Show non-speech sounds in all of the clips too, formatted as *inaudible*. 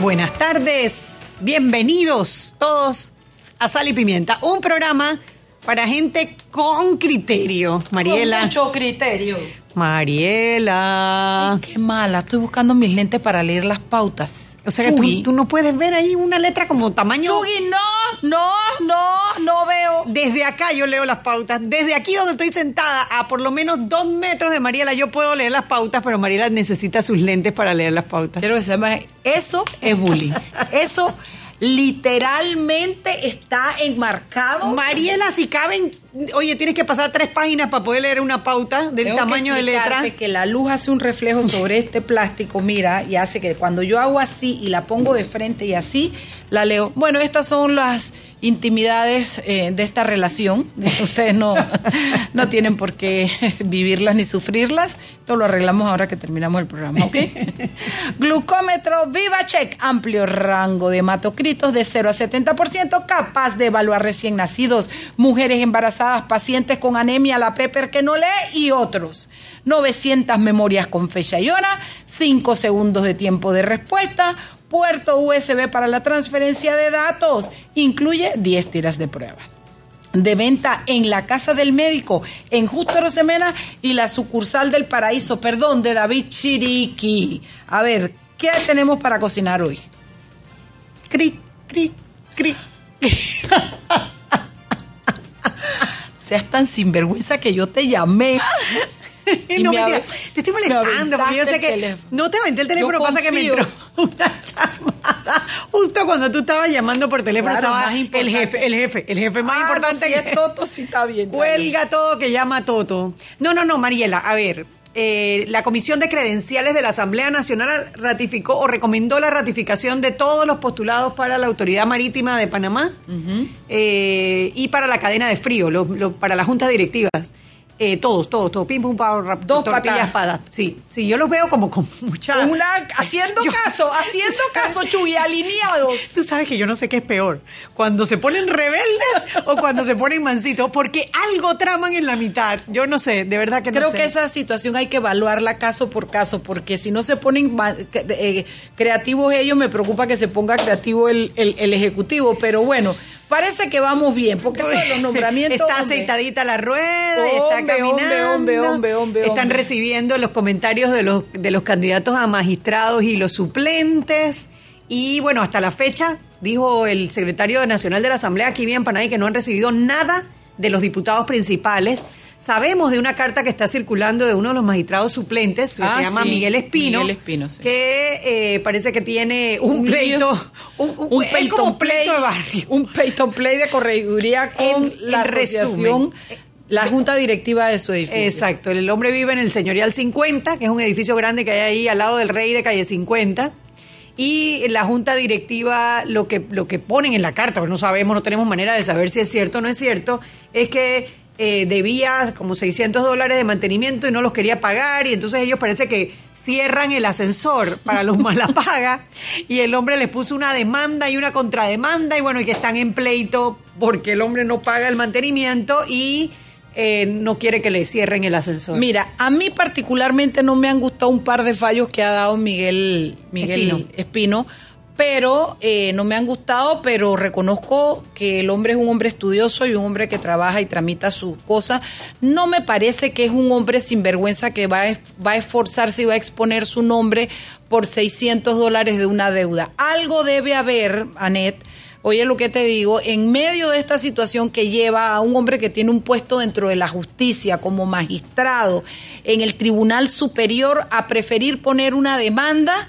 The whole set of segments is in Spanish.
Buenas tardes, bienvenidos todos a Sal y Pimienta, un programa para gente con criterio. Mariela. Con mucho criterio. Mariela. Ay, qué mala, estoy buscando mis lentes para leer las pautas. O sea que tú, tú no puedes ver ahí una letra como tamaño. Chugi, no, no, no, no veo. Desde acá yo leo las pautas. Desde aquí donde estoy sentada, a por lo menos dos metros de Mariela, yo puedo leer las pautas, pero Mariela necesita sus lentes para leer las pautas. Quiero que sepan, eso es bullying. Eso literalmente está enmarcado. Mariela, si caben, oye, tienes que pasar tres páginas para poder leer una pauta del Tengo tamaño que de letra. que la luz hace un reflejo sobre este plástico, mira, y hace que cuando yo hago así y la pongo de frente y así, la leo. Bueno, estas son las intimidades eh, de esta relación. *laughs* Ustedes no, no tienen por qué *laughs* vivirlas ni sufrirlas. Esto lo arreglamos ahora que terminamos el programa, ¿ok? *laughs* Glucómetro VivaCheck, amplio rango de hematocritos de 0 a 70%, capaz de evaluar recién nacidos, mujeres embarazadas, pacientes con anemia, la Pepper que no lee y otros. 900 memorias con fecha y hora, 5 segundos de tiempo de respuesta, puerto USB para la transferencia de datos, incluye 10 tiras de prueba. De venta en la casa del médico, en Justo Rosemena y la sucursal del Paraíso, perdón, de David Chiriqui. A ver, ¿qué tenemos para cocinar hoy? Cric, cric, cric. *laughs* Seas tan sinvergüenza que yo te llamé. *laughs* Y no, me mentira, te estoy molestando porque yo sé que teléfono. no te aventé el teléfono, Yo pasa que me entró *laughs* una llamada justo cuando tú estabas llamando por teléfono Claro, estaba el jefe, el jefe, el jefe más Ah, importante no, si que es Toto, sí está bien. Cuelga todo que llama a Toto. No, no, no, Mariela, a ver. Eh, la Comisión de Credenciales de la Asamblea Nacional ratificó o recomendó la ratificación de todos los postulados para la Autoridad Marítima de Panamá eh, y para la cadena de frío, lo- lo- para las juntas directivas. Eh, todos, todos, todos, pim, pum, pam, rap, Dos tortillas, espadas. Sí, sí, yo los veo como con *laughs* mucha... Una- haciendo *laughs* Yo- caso, haciendo *laughs* caso, Chuy, alineados. Tú sabes que yo no sé qué es peor, cuando se ponen rebeldes o cuando se ponen mansitos, porque algo traman en la mitad. Yo no sé, de verdad que no Creo sé. que esa situación hay que evaluarla caso por caso, porque si no se ponen eh, creativos ellos, me preocupa que se ponga creativo el, el- el ejecutivo. Pero bueno, parece que vamos bien, porque eso de los *laughs* nombramientos. Está hombre, aceitadita la rueda, y está Hombre, caminando. hombre, hombre, hombre, hombre, Están hombre. recibiendo los comentarios de los, de los candidatos a magistrados y los suplentes. Y bueno, hasta la fecha, dijo el secretario nacional de la Asamblea aquí bien Panay que no han recibido nada de los diputados principales. Sabemos de una carta que está circulando de uno de los magistrados suplentes, que Ah, se llama sí, Miguel Espino, Miguel Espino, sí. que eh, parece que tiene un, Un pleito, lío. un, un- un es como pleito play, de barrio. un Peyton play de corregiduría con En- la en asociación, resumen. la junta directiva de su edificio. Exacto, el hombre vive en el Señorial 50, que es un edificio grande que hay ahí al lado del Rey de calle 50. Y la junta directiva, lo que, lo que ponen en la carta, porque no sabemos, no tenemos manera de saber si es cierto o no es cierto, es que eh, debía como 600 dólares de mantenimiento y no los quería pagar. Y entonces ellos parece que cierran el ascensor para los malapaga. *laughs* y el hombre les puso una demanda y una contrademanda. Y bueno, y que están en pleito porque el hombre no paga el mantenimiento y eh, no quiere que le cierren el ascensor. Mira, a mí particularmente no me han gustado un par de fallos que ha dado Miguel, Miguel Espino. Espino, pero eh, no me han gustado, pero reconozco que el hombre es un hombre estudioso y un hombre que trabaja y tramita sus cosas. No me parece que es un hombre sinvergüenza que va a, va a esforzarse y va a exponer su nombre por 600 dólares de una deuda. Algo debe haber, Anet, Oye lo que te digo, en medio de esta situación que lleva a un hombre que tiene un puesto dentro de la justicia como magistrado en el Tribunal Superior a preferir poner una demanda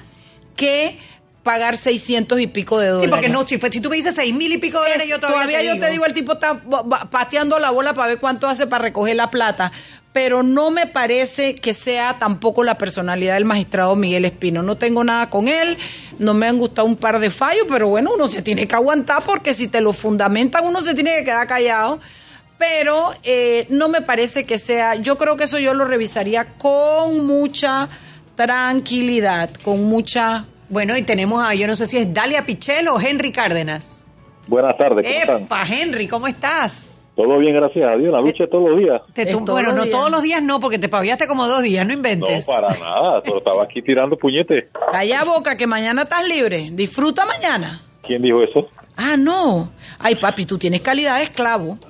que pagar 600 y pico de dólares. Sí, porque no, si, fue, si tú me dices seis mil y pico de dólares, Es- yo todavía, yo te digo, el tipo está pateando la bola para ver cuánto hace para recoger la plata. Pero no me parece que sea tampoco la personalidad del magistrado Miguel Espino. No tengo nada con él, no me han gustado un par de fallos, pero bueno, uno se tiene que aguantar porque si te lo fundamentan, uno se tiene que quedar callado. Pero eh, no me parece que sea, yo creo que eso yo lo revisaría con mucha tranquilidad, con mucha... Bueno, y tenemos a, yo no sé si es Dalia Pichel o Henry Cárdenas. Buenas tardes, ¿cómo están? Epa, Henry, ¿cómo estás? Todo bien, gracias a Dios. La lucha todos los días. Te todos bueno, los no días. todos los días no, porque te paviaste como dos días, no No, inventes. para nada. Solo estaba aquí tirando puñetes. Calla boca, que mañana estás libre. Disfruta mañana. ¿Quién dijo eso? Ah, no. Ay, papi, tú tienes calidad de esclavo. *laughs*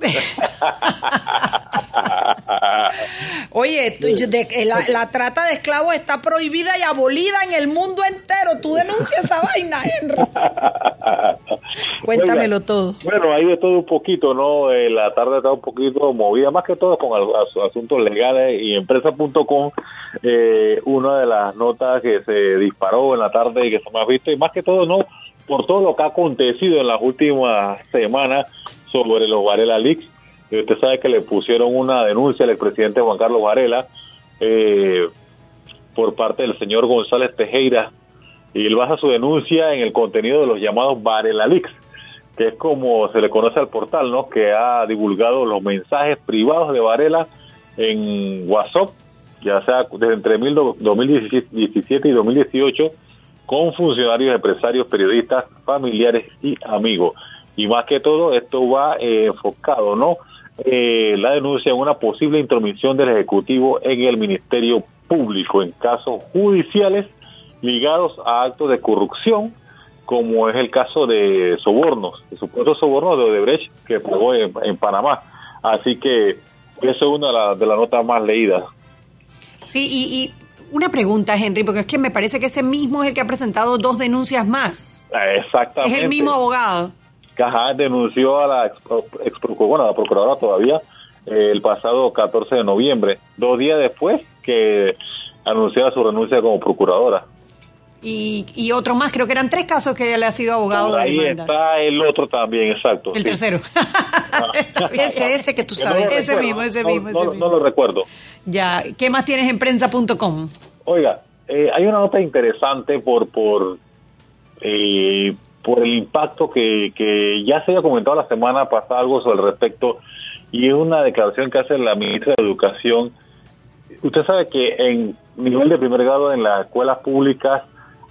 Oye, tú- de- eh, la, la trata de esclavos está prohibida y abolida en el mundo entero. Tú denuncias esa *laughs* vaina, Henry. Cuéntamelo Oiga, todo. Bueno, hay de todo un poquito, ¿no? Eh, la tarde está un poquito movida, más que todo con as- asuntos legales y empresa.com. Eh, una de las notas que se disparó en la tarde y que se me ha visto, y más que todo, ¿no? Por todo lo que ha acontecido en las últimas semanas sobre los Varela Leaks. Usted sabe que le pusieron una denuncia al expresidente Juan Carlos Varela eh, por parte del señor González Tejera y él basa su denuncia en el contenido de los llamados Varela Leaks, que es como se le conoce al portal, ¿no? Que ha divulgado los mensajes privados de Varela en WhatsApp, ya sea desde entre mil do- 2017 y 2018, con funcionarios, empresarios, periodistas, familiares y amigos. Y más que todo, esto va eh, enfocado, ¿no? Eh, la denuncia en una posible intromisión del Ejecutivo en el Ministerio Público en casos judiciales ligados a actos de corrupción, como es el caso de sobornos, de supuestos sobornos de Odebrecht que pagó en, Panamá. Así que eso es una de las de las notas más leídas. Sí, y una pregunta, Henry, porque es que me parece que ese mismo es el que ha presentado dos denuncias más. Exactamente. Es el mismo abogado. Caja denunció a la ex, ex- bueno, a la procuradora todavía eh, el pasado 14 de noviembre, dos días después que anunciaba su renuncia como procuradora. Y, y otro más, creo que eran tres casos que él ha sido abogado Por ahí está el otro también, exacto. El sí. tercero. Bien. *laughs* Ese, ese que tú no sabes. Ese mismo, ese no- mismo, no- ese no mismo. lo recuerdo. Ya, ¿qué más tienes en prensa.com? Oiga, eh, hay una nota interesante por por eh, por el impacto que, que ya se había comentado la semana pasada algo sobre el respecto y es una declaración que hace la ministra de Educación. Usted sabe que en nivel de primer grado en las escuelas públicas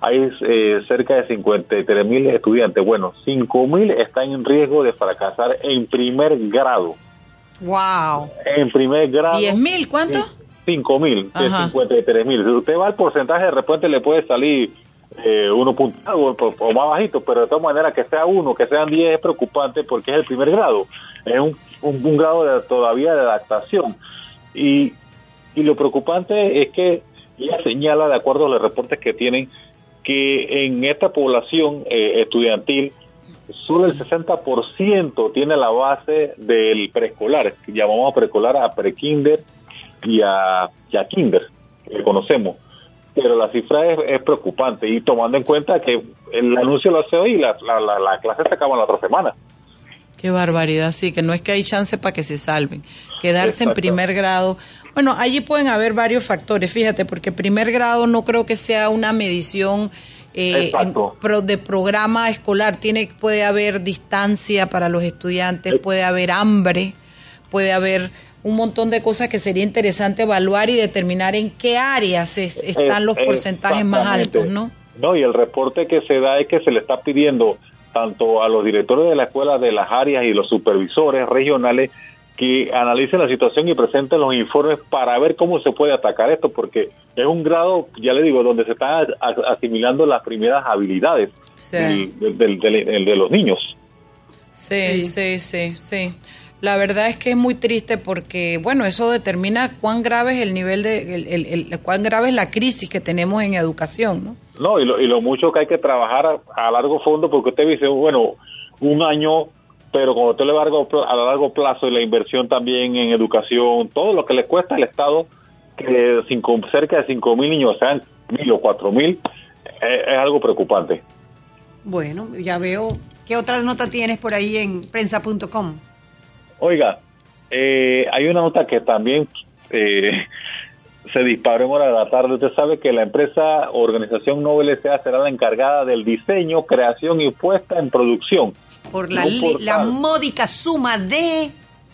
hay eh, cerca de 53 mil estudiantes. Bueno, 5 mil están en riesgo de fracasar en primer grado. Wow. En primer grado. ¿Diez mil? ¿Cuánto? 5 mil, de Ajá. 53 mil. Si usted va al porcentaje, de repente le puede salir eh, uno punto o más bajito, pero de todas maneras que sea uno, que sean 10 es preocupante porque es el primer grado. Es un, un, un grado de, todavía de adaptación. Y, y lo preocupante es que ella señala, de acuerdo a los reportes que tienen, que en esta población eh, estudiantil solo el 60% tiene la base del preescolar, que llamamos preescolar a prekinder y a, y a kinder, que conocemos. Pero la cifra es, es preocupante y tomando en cuenta que el anuncio lo hace hoy y la, la, la, la clase se acaba la otra semana. Qué barbaridad, sí, que no es que hay chance para que se salven. Quedarse en primer grado. Bueno, allí pueden haber varios factores, fíjate, porque primer grado no creo que sea una medición eh, en pro- de programa escolar. Tiene, puede haber distancia para los estudiantes, Eh. puede haber hambre, puede haber un montón de cosas que sería interesante evaluar y determinar en qué áreas es- están los Eh, porcentajes más altos, ¿no? No, y el reporte que se da es que se le está pidiendo tanto a los directores de la escuela de las áreas y los supervisores regionales que analicen la situación y presenten los informes para ver cómo se puede atacar esto, porque es un grado, ya le digo, donde se están asimilando las primeras habilidades Sí. del- del- del- del- de los niños. Sí, sí, sí, sí. La verdad es que es muy triste porque, bueno, eso determina cuán grave es el nivel de, el, el- el- cuán grave es la crisis que tenemos en educación, ¿no? No, y lo, y lo mucho que hay que trabajar a, a largo fondo, porque usted dice, bueno, un año, pero cuando usted le va a largo, pla- a largo plazo y la inversión también en educación, todo lo que le cuesta al Estado, que cinco, cerca de 5 mil niños sean mil o cuatro mil, es, es algo preocupante. Bueno, ya veo. ¿Qué otra nota tienes por ahí en prensa.com? Oiga, eh, hay una nota que también eh, se disparó en hora de la tarde. Usted sabe que la empresa Organización Nobel S.A. será la encargada del diseño, creación y puesta en producción. Por la, la módica suma de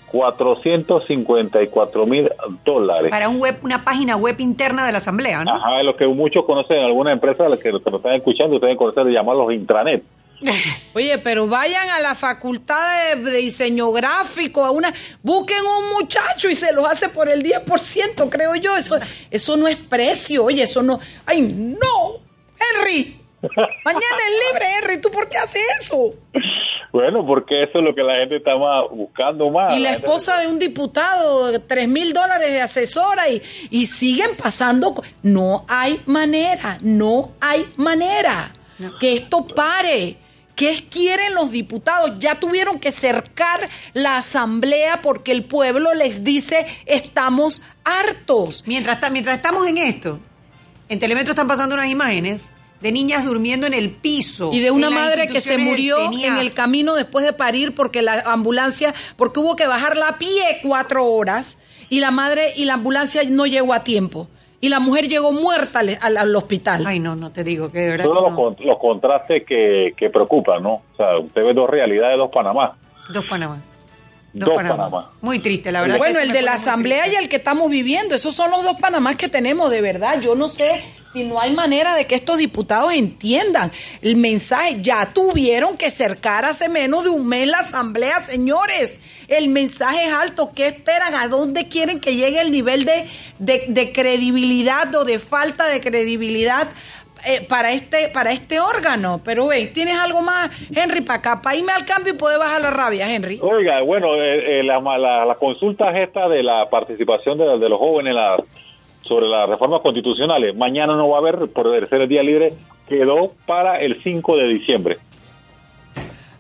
454 mil dólares. Para un web, una página web interna de la Asamblea, ¿no? Ajá, lo que muchos conocen, alguna empresa que, que lo están escuchando, ustedes conocen de llamarlos intranet. *laughs* Oye, pero vayan a la facultad de, diseño gráfico, a una, busquen un muchacho y se los hace por el 10%, creo yo. Eso, eso no es precio, oye, eso no. ¡Ay, no! ¡Henry! *laughs* Mañana es libre, Henry. ¿Tú por qué haces eso? Bueno, porque eso es lo que la gente está buscando más. Y la, esposa de un diputado, tres mil dólares de asesora y, y siguen pasando. No hay manera, no hay manera que esto pare. ¿Qué quieren los diputados? Ya tuvieron que cercar la asamblea porque el pueblo les dice estamos hartos. Mientras, mientras estamos en esto, en Telemetro están pasando unas imágenes de niñas durmiendo en el piso. Y de una madre que se murió en el camino después de parir porque la ambulancia, porque hubo que bajarla a pie cuatro horas y la madre y la ambulancia no llegó a tiempo y la mujer llegó muerta al, hospital. Ay, no, no te digo que de verdad. Son los, contrastes que, que, preocupan, ¿no? O sea, usted ve dos realidades, dos Panamá. Dos Panamá. Dos, Panamá. Muy triste, la verdad. Bueno, el de la asamblea y el que estamos viviendo, esos son los dos Panamás que tenemos, de verdad. Yo no sé si no hay manera de que estos diputados entiendan el mensaje. Ya tuvieron que cercar hace menos de un mes la asamblea, señores. El mensaje es alto. ¿Qué esperan? ¿A dónde quieren que llegue el nivel de, de credibilidad o de falta de credibilidad eh, para este para este órgano. Pero ve, ¿tienes algo más, Henry, para acá? Para irme al cambio y poder bajar la rabia, Henry. Oiga, bueno, eh, eh, la, la, consulta esta de la participación de, los jóvenes sobre las reformas constitucionales, mañana no va a haber, por ser el día libre, quedó para el 5 de diciembre.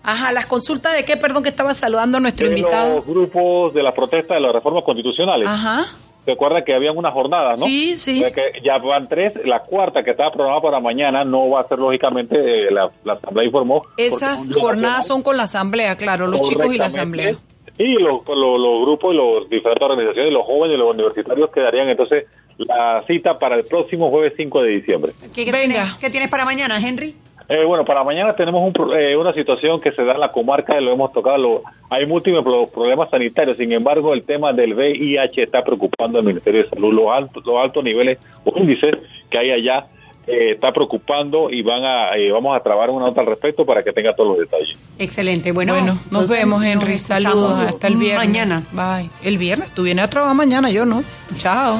Ajá, las consultas de qué, perdón, que estaba saludando a nuestro invitado. Los grupos de la protesta de las reformas constitucionales. Ajá. Recuerda que habían unas jornadas, ¿no? Sí, sí. Que ya van tres, la cuarta que estaba programada para mañana no va a ser lógicamente, eh, la, Asamblea informó. Esas jornadas son con la Asamblea, claro, los chicos y la Asamblea. Y los, los, grupos y los diferentes organizaciones, los jóvenes y los universitarios quedarían entonces la cita para el próximo jueves 5 de diciembre. ¿Qué, Venga. ¿qué tienes para mañana, Henry? Eh, bueno, para mañana tenemos eh, una situación que se da en la comarca, lo hemos tocado, hay múltiples problemas sanitarios, sin embargo el tema del VIH está preocupando al Ministerio de Salud, los altos, los altos niveles o índices que hay allá eh, está preocupando y van a vamos a trabar una nota al respecto para que tenga todos los detalles. Excelente, bueno, nos vemos Henry, saludos hasta el viernes. Mañana. Bye. El viernes, tú vienes a trabajar mañana, yo no. Chao.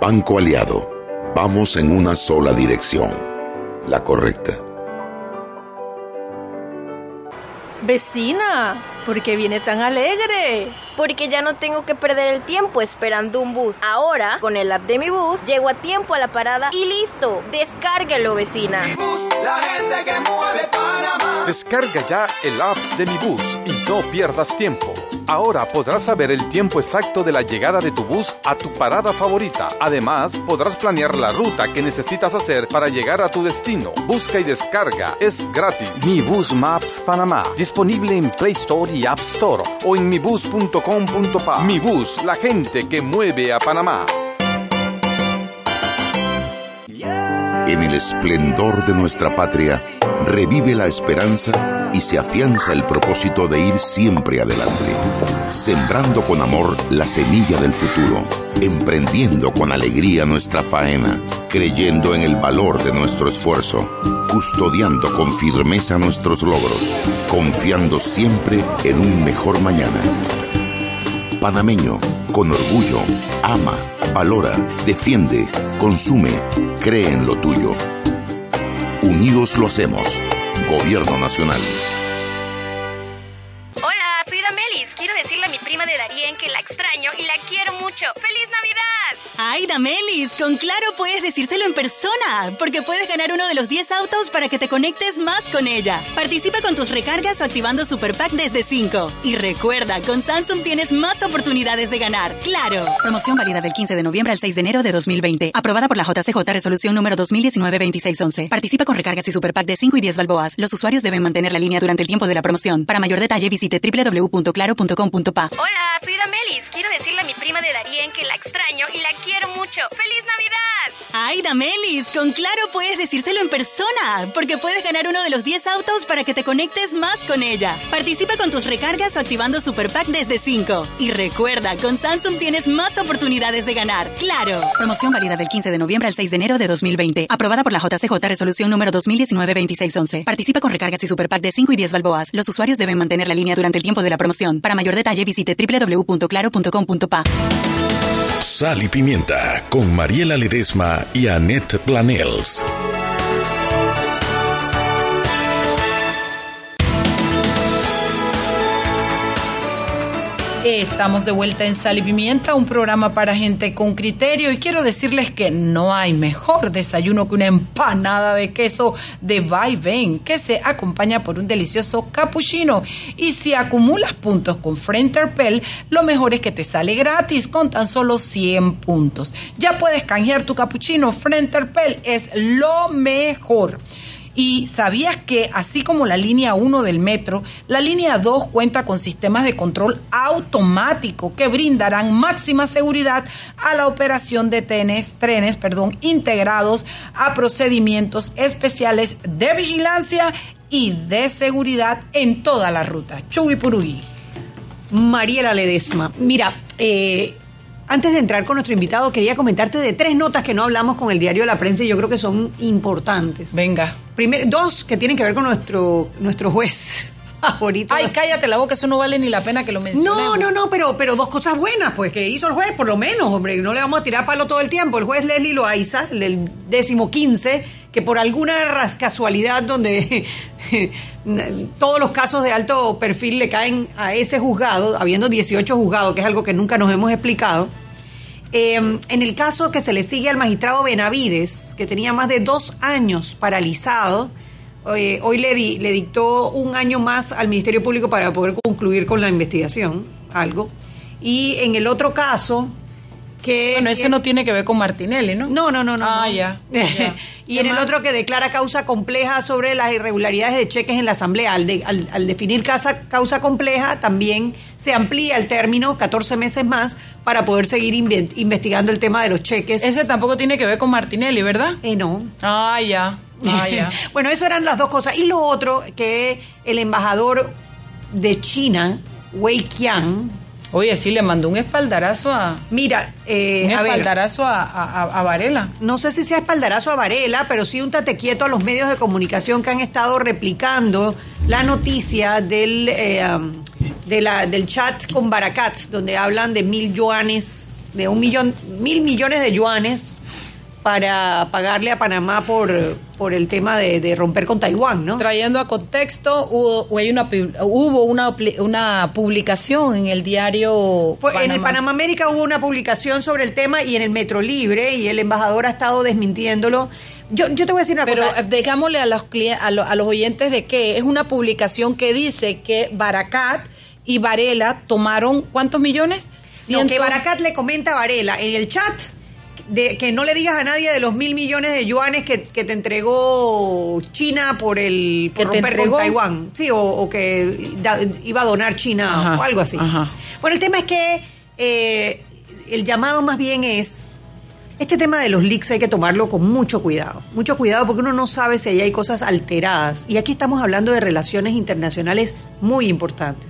Banco Aliado, vamos en una sola dirección, la correcta. Vecina, ¿por qué viene tan alegre? Porque ya no tengo que perder el tiempo esperando un bus. Ahora, con el app de mi bus, llego a tiempo a la parada y listo. Descárguelo, vecina. Mi bus, la gente que mueve Panamá. Descarga ya el app de mi bus y no pierdas tiempo. Ahora podrás saber el tiempo exacto de la llegada de tu bus a tu parada favorita. Además, podrás planear la ruta que necesitas hacer para llegar a tu destino. Busca y descarga. Es gratis. Mi Bus Maps Panamá. Disponible en Play Store y App Store o en mibus.com.pa. Mi Bus, la gente que mueve a Panamá. En el esplendor de nuestra patria, revive la esperanza y se afianza el propósito de ir siempre adelante, sembrando con amor la semilla del futuro, emprendiendo con alegría nuestra faena, creyendo en el valor de nuestro esfuerzo, custodiando con firmeza nuestros logros, confiando siempre en un mejor mañana. Panameño, con orgullo, ama Valora, defiende, consume, cree en lo tuyo. Unidos lo hacemos. Gobierno Nacional. Decirle a mi prima de Darien que la extraño y la quiero mucho. ¡Feliz Navidad! Ay, Damelis, con Claro puedes decírselo en persona, porque puedes ganar uno de los 10 autos para que te conectes más con ella. Participa con tus recargas o activando Super Pack desde 5. Y recuerda, con Samsung tienes más oportunidades de ganar. ¡Claro! Promoción válida del 15 de noviembre al 6 de enero de 2020. Aprobada por la JCJ Resolución número 2019-2611. Participa con recargas y Super Pack de 5 y 10 balboas. Los usuarios deben mantener la línea durante el tiempo de la promoción. Para mayor detalle visite www.claro.com.pa. Hola, soy Damelis. Quiero decirle a mi prima de Darien que la extraño y la quiero mucho. ¡Feliz Navidad! Ay, Damelis, con Claro puedes decírselo en persona, porque puedes ganar uno de los 10 autos para que te conectes más con ella. Participa con tus recargas o activando Super Pack desde 5. Y recuerda, con Samsung tienes más oportunidades de ganar. ¡Claro! Promoción válida del 15 de noviembre al 6 de enero de 2020. Aprobada por la JCJ Resolución número 2019-2611. Participa con recargas y Super Pack de 5 y 10 balboas. Los usuarios deben mantener la línea durante el tiempo de la promoción. Para mayor detalle visite www.claro.com.pa. Sal y Pimienta con Mariela Ledesma y Annette Planels. Estamos de vuelta en Sal y Pimienta, un programa para gente con criterio y quiero decirles que no hay mejor desayuno que una empanada de queso de Vaivén que se acompaña por un delicioso cappuccino y si acumulas puntos con Frenterpel, lo mejor es que te sale gratis con tan solo 100 puntos. Ya puedes canjear tu cappuccino, Frenterpel es lo mejor. Y sabías que así como la línea 1 del metro, la línea 2 cuenta con sistemas de control automático que brindarán máxima seguridad a la operación de trenes, perdón, integrados a procedimientos especiales de vigilancia y de seguridad en toda la ruta. Chuy Purugui. Mariela Ledesma. Mira, eh, antes de entrar con nuestro invitado, quería comentarte de tres notas que no hablamos con el diario de la prensa y yo creo que son importantes. Venga. Primero, dos que tienen que ver con nuestro, nuestro juez *laughs* favorito. Ay, cállate la boca, eso no vale ni la pena que lo mencionemos. No, no, no, pero, pero dos cosas buenas, pues, que hizo el juez, por lo menos, hombre, no le vamos a tirar palo todo el tiempo. El juez Leslie Loaiza, el décimo quince, que por alguna casualidad donde *laughs* todos los casos de alto perfil le caen a ese juzgado, habiendo 18 juzgados, que es algo que nunca nos hemos explicado, eh, en el caso que se le sigue al magistrado Benavides, que tenía más de dos años paralizado, eh, hoy le, di- le dictó un año más al Ministerio Público para poder concluir con la investigación, algo. Y en el otro caso, que... Bueno, ese que- no tiene que ver con Martinelli, ¿no? no, no, no, no. Ah, no. ya, *laughs* ya. y ¿Qué en el otro que declara causa compleja sobre las irregularidades de cheques en la Asamblea. Al, de- al- al definir causa, causa compleja, también se amplía el término 14 meses más para poder seguir inve- investigando el tema de los cheques. Ese tampoco tiene que ver con Martinelli, ¿verdad? Eh, no. Ah, ya. Ah, ya. *laughs* bueno, eso eran las dos cosas. Y lo otro, que el embajador de China, Wei Qiang, Oye, sí, le mandó un espaldarazo a. mira, eh, un espaldarazo a, a- a- a Varela. no sé si sea espaldarazo a Varela, pero sí un tate quieto a los medios de comunicación que han estado replicando la noticia del, eh, de la, del chat con Baracat, donde hablan de mil yuanes, de un millón, mil millones de yuanes para pagarle a Panamá por, por el tema de, de romper con Taiwán, ¿no? Trayendo a contexto, hubo, hay una, hubo una, una publicación en el diario. Fue- En el Panamá América hubo una publicación sobre el tema y en el Metro Libre y el embajador ha estado desmintiéndolo. Yo, yo te voy a decir una Pero cosa. eh, digámosle a los, a, lo- a los oyentes de que es una publicación que dice que Baracat y Varela tomaron ¿cuántos millones? No, Ciento- que Baracat le comenta a Varela en el chat de que no le digas a nadie de los mil millones de yuanes que, que te entregó China por el por ¿Que te romper con Taiwán. Sí, o, o que da- iba a donar China Ajá, o algo así. ajá. Bueno, el tema es que eh, el llamado más bien es. Este tema de los leaks hay que tomarlo con mucho cuidado. Mucho cuidado porque uno no sabe si ahí hay cosas alteradas. Y aquí estamos hablando de relaciones internacionales muy importantes.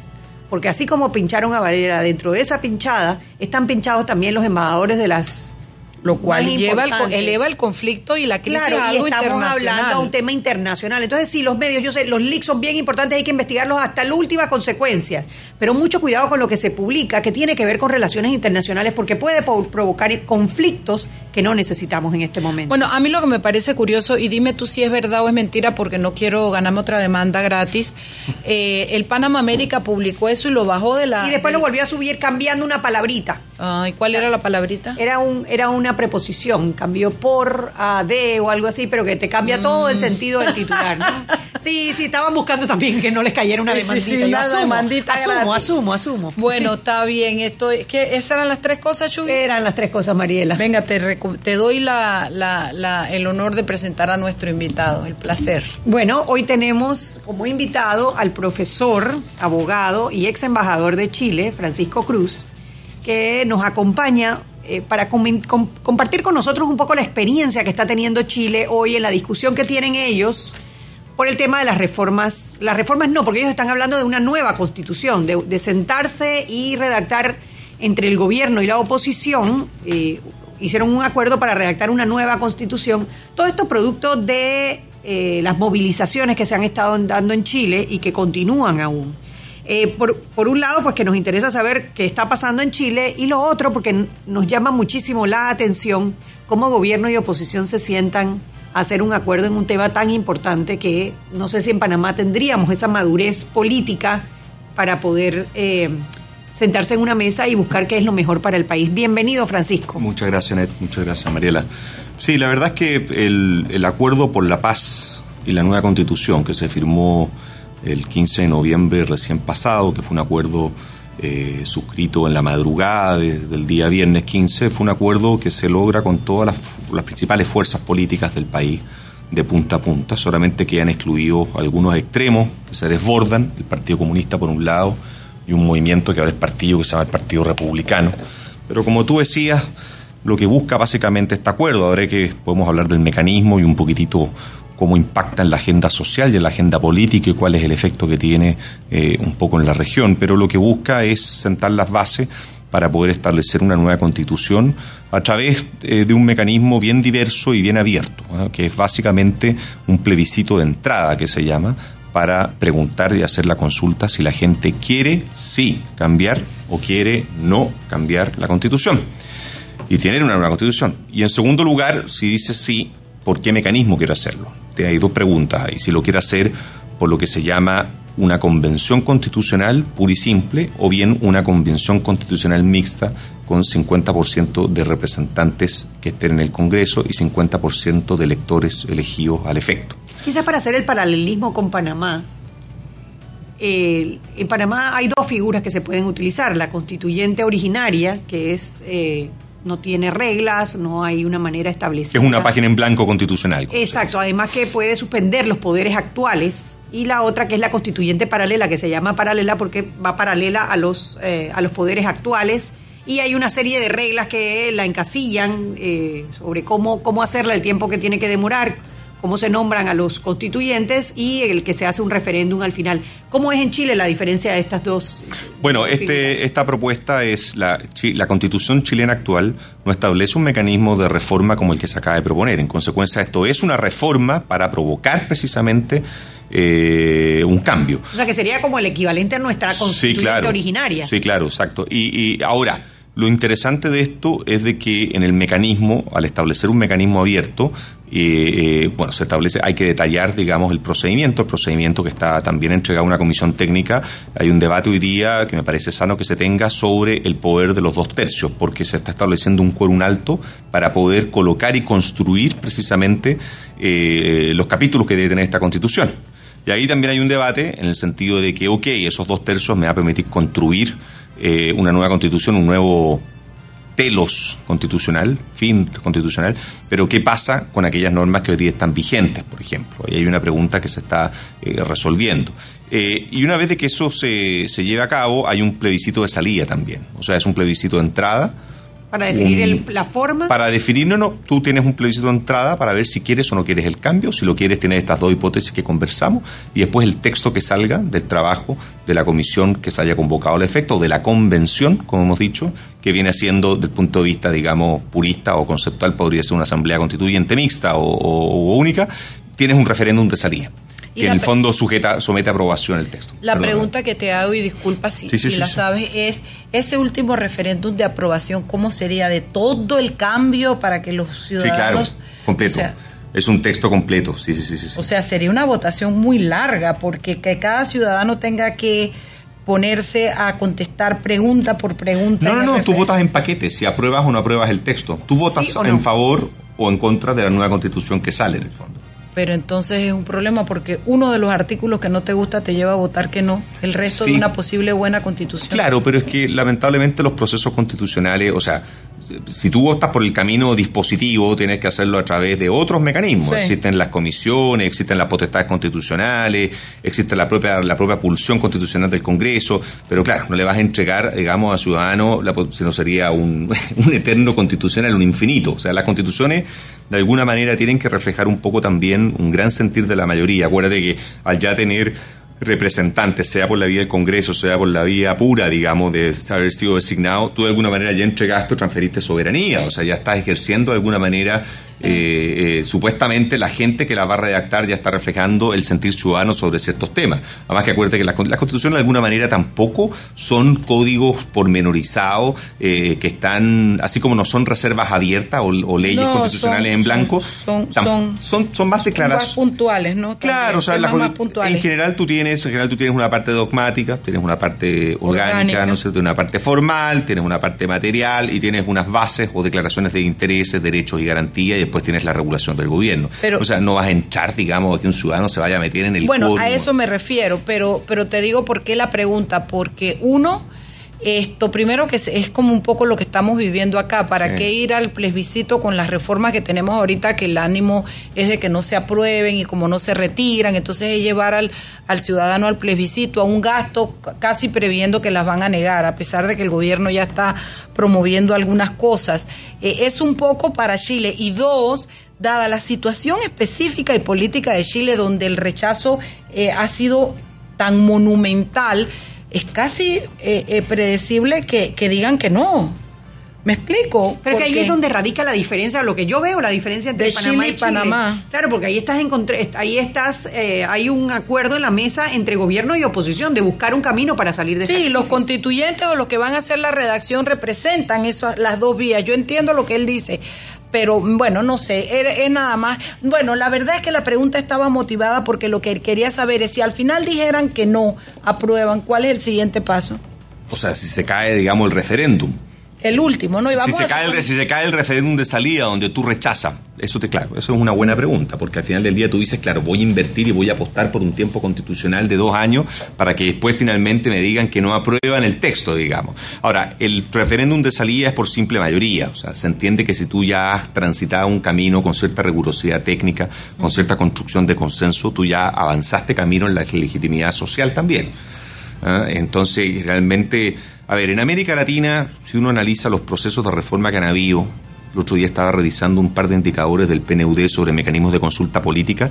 Porque así como pincharon a Varela, dentro de esa pinchada están pinchados también los embajadores de las lo cual lleva el, eleva el conflicto y la crisis Claro, a y algo estamos internacional. hablando de un tema internacional. Entonces, sí, los medios, yo sé, los leaks son bien importantes, hay que investigarlos hasta la última consecuencias. Pero mucho cuidado con lo que se publica, que tiene que ver con relaciones internacionales, porque puede provocar conflictos que no necesitamos en este momento. Bueno, a mí lo que me parece curioso, y dime tú si es verdad o es mentira, porque no quiero ganarme otra demanda gratis, *laughs* eh, el Panama América publicó eso y lo bajó de la... y después lo volvió a subir cambiando una palabrita. Ay, ¿cuál era la palabrita? Era un era una preposición, cambió por a de o algo así, pero que te cambia todo Mm. el sentido del titular, ¿no? *laughs* Sí, sí, estaban buscando también que no les cayera una Sí, sí, demandita. sí, Yo una asumo, demandita asumo, asumo, asumo. Bueno, está bien. Esto, es que esas eran las tres cosas, Chuy. Eran las tres cosas, Mariela. Venga, te, te doy la, la- la- el honor de presentar a nuestro invitado. El placer. Bueno, hoy tenemos como invitado al profesor, abogado y ex embajador de Chile, Francisco Cruz, que nos acompaña eh, para compartir con nosotros un poco la experiencia que está teniendo Chile hoy en la discusión que tienen ellos por el tema de las reformas. Las reformas no, porque ellos están hablando de una nueva constitución, de, de sentarse y redactar entre el gobierno y la oposición. eh, hicieron un acuerdo para redactar una nueva constitución. Todo esto producto de eh, las movilizaciones que se han estado dando en Chile y que continúan aún. Eh, por, por un lado, pues que nos interesa saber qué está pasando en Chile y lo otro, porque nos llama muchísimo la atención cómo gobierno y oposición se sientan a hacer un acuerdo en un tema tan importante que no sé si en Panamá tendríamos esa madurez política para poder eh, sentarse en una mesa y buscar qué es lo mejor para el país. Bienvenido, Francisco. Muchas gracias, Net. Muchas gracias, Mariela. Sí, la verdad es que el, el acuerdo por la paz y la nueva constitución que se firmó el 15 de noviembre recién pasado, que fue un acuerdo eh, suscrito en la madrugada de- del día viernes 15, fue un acuerdo que se logra con todas las principales fuerzas políticas del país de punta a punta, solamente que han excluido algunos extremos que se desbordan, el Partido Comunista por un lado y un movimiento que ahora es partido que se llama el Partido Republicano. Pero como tú decías, lo que busca básicamente este acuerdo, ahora que podemos hablar del mecanismo y un poquitito cómo impacta en la agenda social y en la agenda política y cuál es el efecto que tiene eh, un poco en la región, pero lo que busca es sentar las bases para poder establecer una nueva constitución a través eh, de un mecanismo bien diverso y bien abierto, que es básicamente un plebiscito de entrada que se llama, para preguntar y hacer la consulta si la gente quiere sí cambiar o quiere no cambiar la constitución y tener una nueva constitución. Y en segundo lugar, si dice sí, ¿por qué mecanismo quiere hacerlo? Hay dos preguntas ahí. Si lo quiere hacer por lo que se llama una convención constitucional pura y simple o bien una convención constitucional mixta con 50% de representantes que estén en el Congreso y 50% de electores elegidos al efecto. Quizás para hacer el paralelismo con Panamá, en Panamá hay dos figuras que se pueden utilizar. La constituyente originaria, que es eh, no tiene reglas, no hay una manera establecida. Es una página en blanco constitucional. Exacto, además que puede suspender los poderes actuales y la otra que es la constituyente paralela, que se llama paralela porque va paralela a los, eh, a los poderes actuales y hay una serie de reglas que la encasillan eh, sobre cómo, cómo hacerla, el tiempo que tiene que demorar, cómo se nombran a los constituyentes y el que se hace un referéndum al final. ¿Cómo es en Chile la diferencia de estas dos? Bueno, este, esta propuesta es la, la constitución chilena actual no establece un mecanismo de reforma como el que se acaba de proponer. En consecuencia, esto es una reforma para provocar precisamente eh, un cambio. O sea, que sería como el equivalente a nuestra constituyente originaria. Sí, claro, exacto. Y, y ahora, lo interesante de esto es de que en el mecanismo, al establecer un mecanismo abierto, eh, eh, bueno, se establece, hay que detallar, digamos, el procedimiento, el procedimiento que está también entregado a una comisión técnica. Hay un debate hoy día que me parece sano que se tenga sobre el poder de los dos tercios, porque se está estableciendo un quórum alto para poder colocar y construir precisamente eh, los capítulos que debe tener esta constitución. Y ahí también hay un debate en el sentido de que, ok, esos dos tercios me va a permitir construir eh, una nueva constitución, un nuevo telos constitucional, fin constitucional, pero ¿qué pasa con aquellas normas que hoy día están vigentes, por ejemplo? Y hay una pregunta que se está eh, resolviendo. Eh, y una vez de que eso se, se lleve a cabo, hay un plebiscito de salida también. O sea, es un plebiscito de entrada Para definir el- la forma. Para definir, no, no, tú tienes un plebiscito de entrada para ver si quieres o no quieres el cambio. Si lo quieres, tienes estas dos hipótesis que conversamos y después el texto que salga del trabajo de la comisión que se haya convocado al efecto, o de la convención, como hemos dicho, que viene siendo, del punto de vista, digamos, purista o conceptual, podría ser una asamblea constituyente mixta o, o- o única, tienes un referéndum de salida. Que en el fondo sujeta, somete a aprobación el texto. La Perdóname. pregunta que te hago, y disculpa si, Sí, sí, si sí, la sabes, es ese último referéndum de aprobación, ¿cómo sería de todo el cambio para que los Sí, claro, ciudadanos... completo. O sea, es un texto completo, sí, sí, sí. o sea, sería una votación muy larga, porque que cada ciudadano tenga que ponerse a contestar pregunta por pregunta. No, no, no, tú votas en paquete, si apruebas o no apruebas el texto. Tú votas en favor o en contra de la nueva constitución que sale en el fondo. Pero entonces es un problema porque uno de los artículos que no te gusta te lleva a votar que no, el resto Sí. de una posible buena constitución. Claro, pero es que lamentablemente los procesos constitucionales, o sea, si tú votas por el camino dispositivo, tienes que hacerlo a través de otros mecanismos. Sí. Existen las comisiones, existen las potestades constitucionales, existe la propia la propia pulsión constitucional del Congreso, pero claro, no le vas a entregar, digamos, a ciudadanos, si no sería un, *laughs* un eterno constitucional, un infinito. O sea, las constituciones de alguna manera tienen que reflejar un poco también un gran sentir de la mayoría. Acuérdate que al ya tener representantes, sea por la vía del Congreso, sea por la vía pura, digamos, de haber sido designado, tú de alguna manera ya entregaste transferiste soberanía, o sea, ya estás ejerciendo de alguna manera, eh, eh, supuestamente la gente que la va a redactar ya está reflejando el sentir ciudadano sobre ciertos temas. Además que acuérdate que las, las constituciones de alguna manera tampoco son códigos pormenorizados eh, que están, así como no son reservas abiertas o, o leyes No, constitucionales son- en blanco, son- son- son, son más declaraciones. puntuales, ¿no? Claro, o sea, Temas la- más puntuales. en general tú tienes, en general tú tienes una parte dogmática, tienes una parte orgánica, Orgánica. ¿no es cierto? Una parte formal, tienes una parte material y tienes unas bases o declaraciones de intereses, derechos y garantías y después tienes la regulación del gobierno. Pero- o sea, no vas a entrar, digamos, a que un ciudadano se vaya a meter en el Bueno, a eso me refiero, pero, pero te digo por qué la pregunta, porque uno, esto primero que es, es como un poco lo que estamos viviendo acá, ¿para Sí. qué ir al plebiscito con las reformas que tenemos ahorita, que el ánimo es de que no se aprueben y como no se retiran, entonces es llevar al, al ciudadano al plebiscito a un gasto casi previendo que las van a negar, a pesar de que el gobierno ya está promoviendo algunas cosas. Eh, es un poco para Chile y dos, dada la situación específica y política de Chile, donde el rechazo eh, ha sido tan monumental, es casi eh, eh, predecible que, que digan que no. ¿Me explico? Pero que ahí es donde radica la diferencia, lo que yo veo, la diferencia entre De Panamá Chile y y Panamá. Claro, porque ahí estás en ahí estás, eh, hay un acuerdo en la mesa entre gobierno y oposición de buscar un camino para salir de esta Sí, los crisis. constituyentes o los que van a hacer la redacción representan eso, las dos vías. Yo entiendo lo que él dice, pero bueno, no sé, es, nada más. Bueno, la verdad es que la pregunta estaba motivada porque lo que quería saber es si al final dijeran que no aprueban, ¿cuál es el siguiente paso? O sea, si se cae, digamos, el referéndum. El último, ¿no? Y Si vamos se, a cae el, si se cae el referéndum de salida donde tú rechazas, eso te claro, eso es una buena pregunta, porque al final del día tú dices, claro, voy a invertir y voy a apostar por un tiempo constitucional de dos años para que después finalmente me digan que no aprueban el texto, digamos. Ahora, el referéndum de salida es por simple mayoría, o sea, se entiende que si tú ya has transitado un camino con cierta rigurosidad técnica, con cierta construcción de consenso, tú ya avanzaste camino en la legitimidad social también. ¿ah? Entonces, realmente, a ver, en América Latina, si uno analiza los procesos de reforma que han habido, el otro día estaba revisando un par de indicadores del PNUD sobre mecanismos de consulta política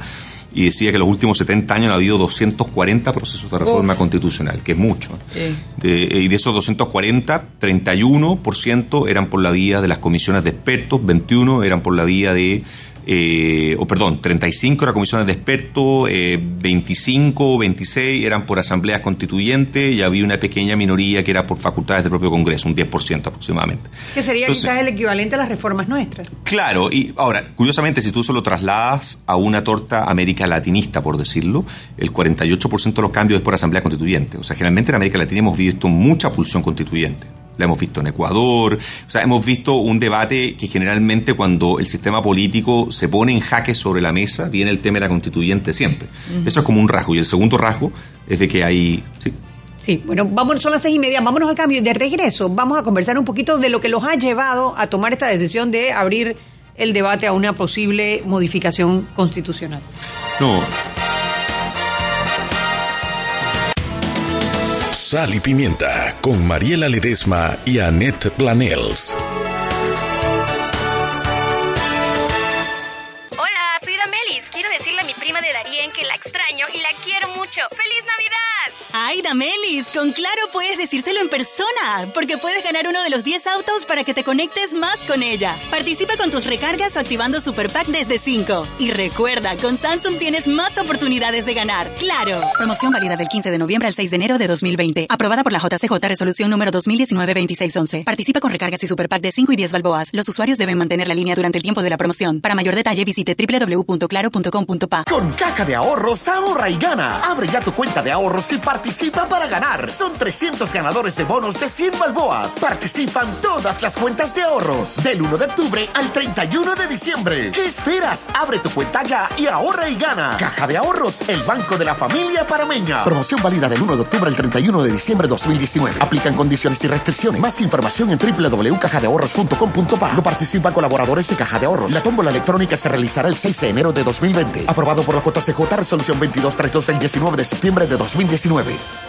y decía que en los últimos 70 años ha habido 240 procesos de reforma Uf. constitucional, que es mucho. Sí. De- y de esos 240, 31% eran por la vía de las comisiones de expertos, 21 eran por la vía de, eh, o perdón, 35 eran comisiones de expertos, eh, 25 o 26 eran por asambleas constituyentes y había una pequeña minoría que era por facultades del propio Congreso, un 10% aproximadamente. Que sería Entonces- quizás el equivalente a las reformas nuestras. Claro, y ahora, curiosamente, si tú se lo trasladas a una torta América Latinista, por decirlo, el 48% de los cambios es por asamblea constituyente. O sea, generalmente en América Latina hemos visto mucha pulsión constituyente. La hemos visto en Ecuador, o sea, hemos visto un debate que generalmente cuando el sistema político se pone en jaque sobre la mesa, viene el tema de la constituyente siempre. Eso es como un rasgo. Y el segundo rasgo es de que hay... sí, Sí, bueno, vamos, son las seis y media, vámonos al cambio. De regreso, vamos a conversar un poquito de lo que los ha llevado a tomar esta decisión de abrir el debate a una posible modificación constitucional. no, Sal y Pimienta con Mariela Ledesma y Annette Planels. Hola, soy Damelis. Quiero decirle a mi prima de Darien que la extraño y la quiero mucho. ¡Feliz Navidad! ¡Ay, Damelis! Con Claro puedes decírselo en persona, porque puedes ganar uno de los 10 autos para que te conectes más con ella. Participa con tus recargas o activando Super Pack desde 5. Y recuerda, con Samsung tienes más oportunidades de ganar. ¡Claro! Promoción válida del 15 de noviembre al 6 de enero de 2020. Aprobada por la JCJ Resolución número 2019-2611. Participa con recargas y Super Pack de 5 y 10 balboas. Los usuarios deben mantener la línea durante el tiempo de la promoción. Para mayor detalle visite www.claro.com.pa. Con caja de ahorros ahorra y gana. Abre ya tu cuenta de ahorros y participa para ganar. Son 300 ganadores de bonos de 100 balboas. Participan todas las cuentas de ahorros. Del 1 de octubre al 31 de diciembre. ¿Qué esperas? Abre tu cuenta ya y ahorra y gana. Caja de ahorros, el banco de la familia parameña. Promoción válida del 1 de octubre al 31 de diciembre de 2019. Aplican condiciones y restricciones. Más información en www.cajadeahorros.com.pa. No participan colaboradores de Caja de Ahorros. La tómbola electrónica se realizará el 6 de enero de 2020. Aprobado por la JCJ Resolución 2232 del 19 de septiembre de 2019. Harvey.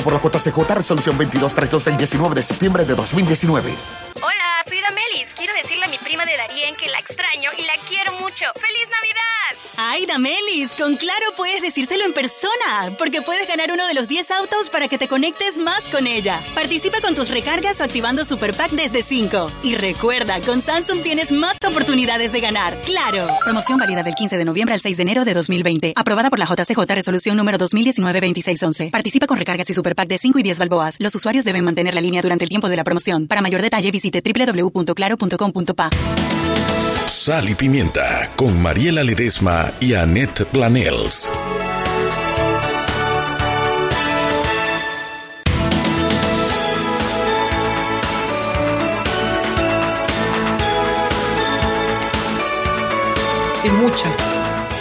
por la JCJ Resolución 2232 del 19 de septiembre de 2019. Hola, soy Damelis. Quiero decirle a mi prima de Darien que la extraño y la quiero mucho. ¡Feliz Navidad! ¡Ay, Damelis! Con Claro puedes decírselo en persona, porque puedes ganar uno de los 10 autos para que te conectes más con ella. Participa con tus recargas o activando Super Pack desde 5. Y recuerda, con Samsung tienes más oportunidades de ganar. ¡Claro! Promoción válida del 15 de noviembre al 6 de enero de 2020. Aprobada por la JCJ Resolución número 2019-2611. Participa con recargas y Super Pack de 5 y 10 balboas. Los usuarios deben mantener la línea durante el tiempo de la promoción. Para mayor detalle visite www.claro.com.pa. Sal y Pimienta con Mariela Ledesma y Annette Planels. Y mucha.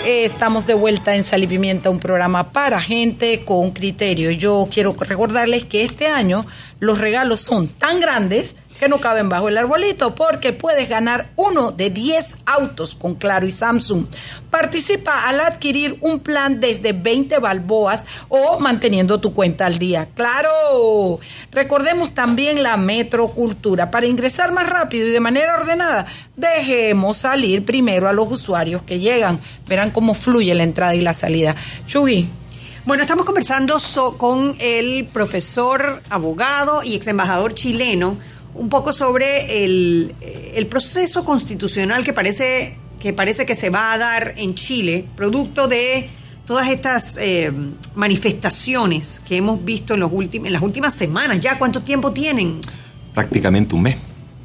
Eh, Estamos de vuelta en Sal y Pimienta, un programa para gente con criterio. Yo quiero recordarles que este año los regalos son tan grandes que no caben bajo el arbolito porque puedes ganar uno de 10 autos con Claro y Samsung. Participa al adquirir un plan desde 20 balboas o manteniendo tu cuenta al día. ¡Claro! Recordemos también la metrocultura. Para ingresar más rápido y de manera ordenada, dejemos salir primero a los usuarios que llegan. Verán cómo fluye la entrada y la salida. Chugui. Bueno, estamos conversando so- con el profesor, abogado y ex embajador chileno un poco sobre el, eh, el proceso constitucional que parece, que parece que se va a dar en Chile, producto de todas estas eh, manifestaciones que hemos visto en, los últimos, en las últimas semanas. ¿Ya cuánto tiempo tienen? Prácticamente un mes.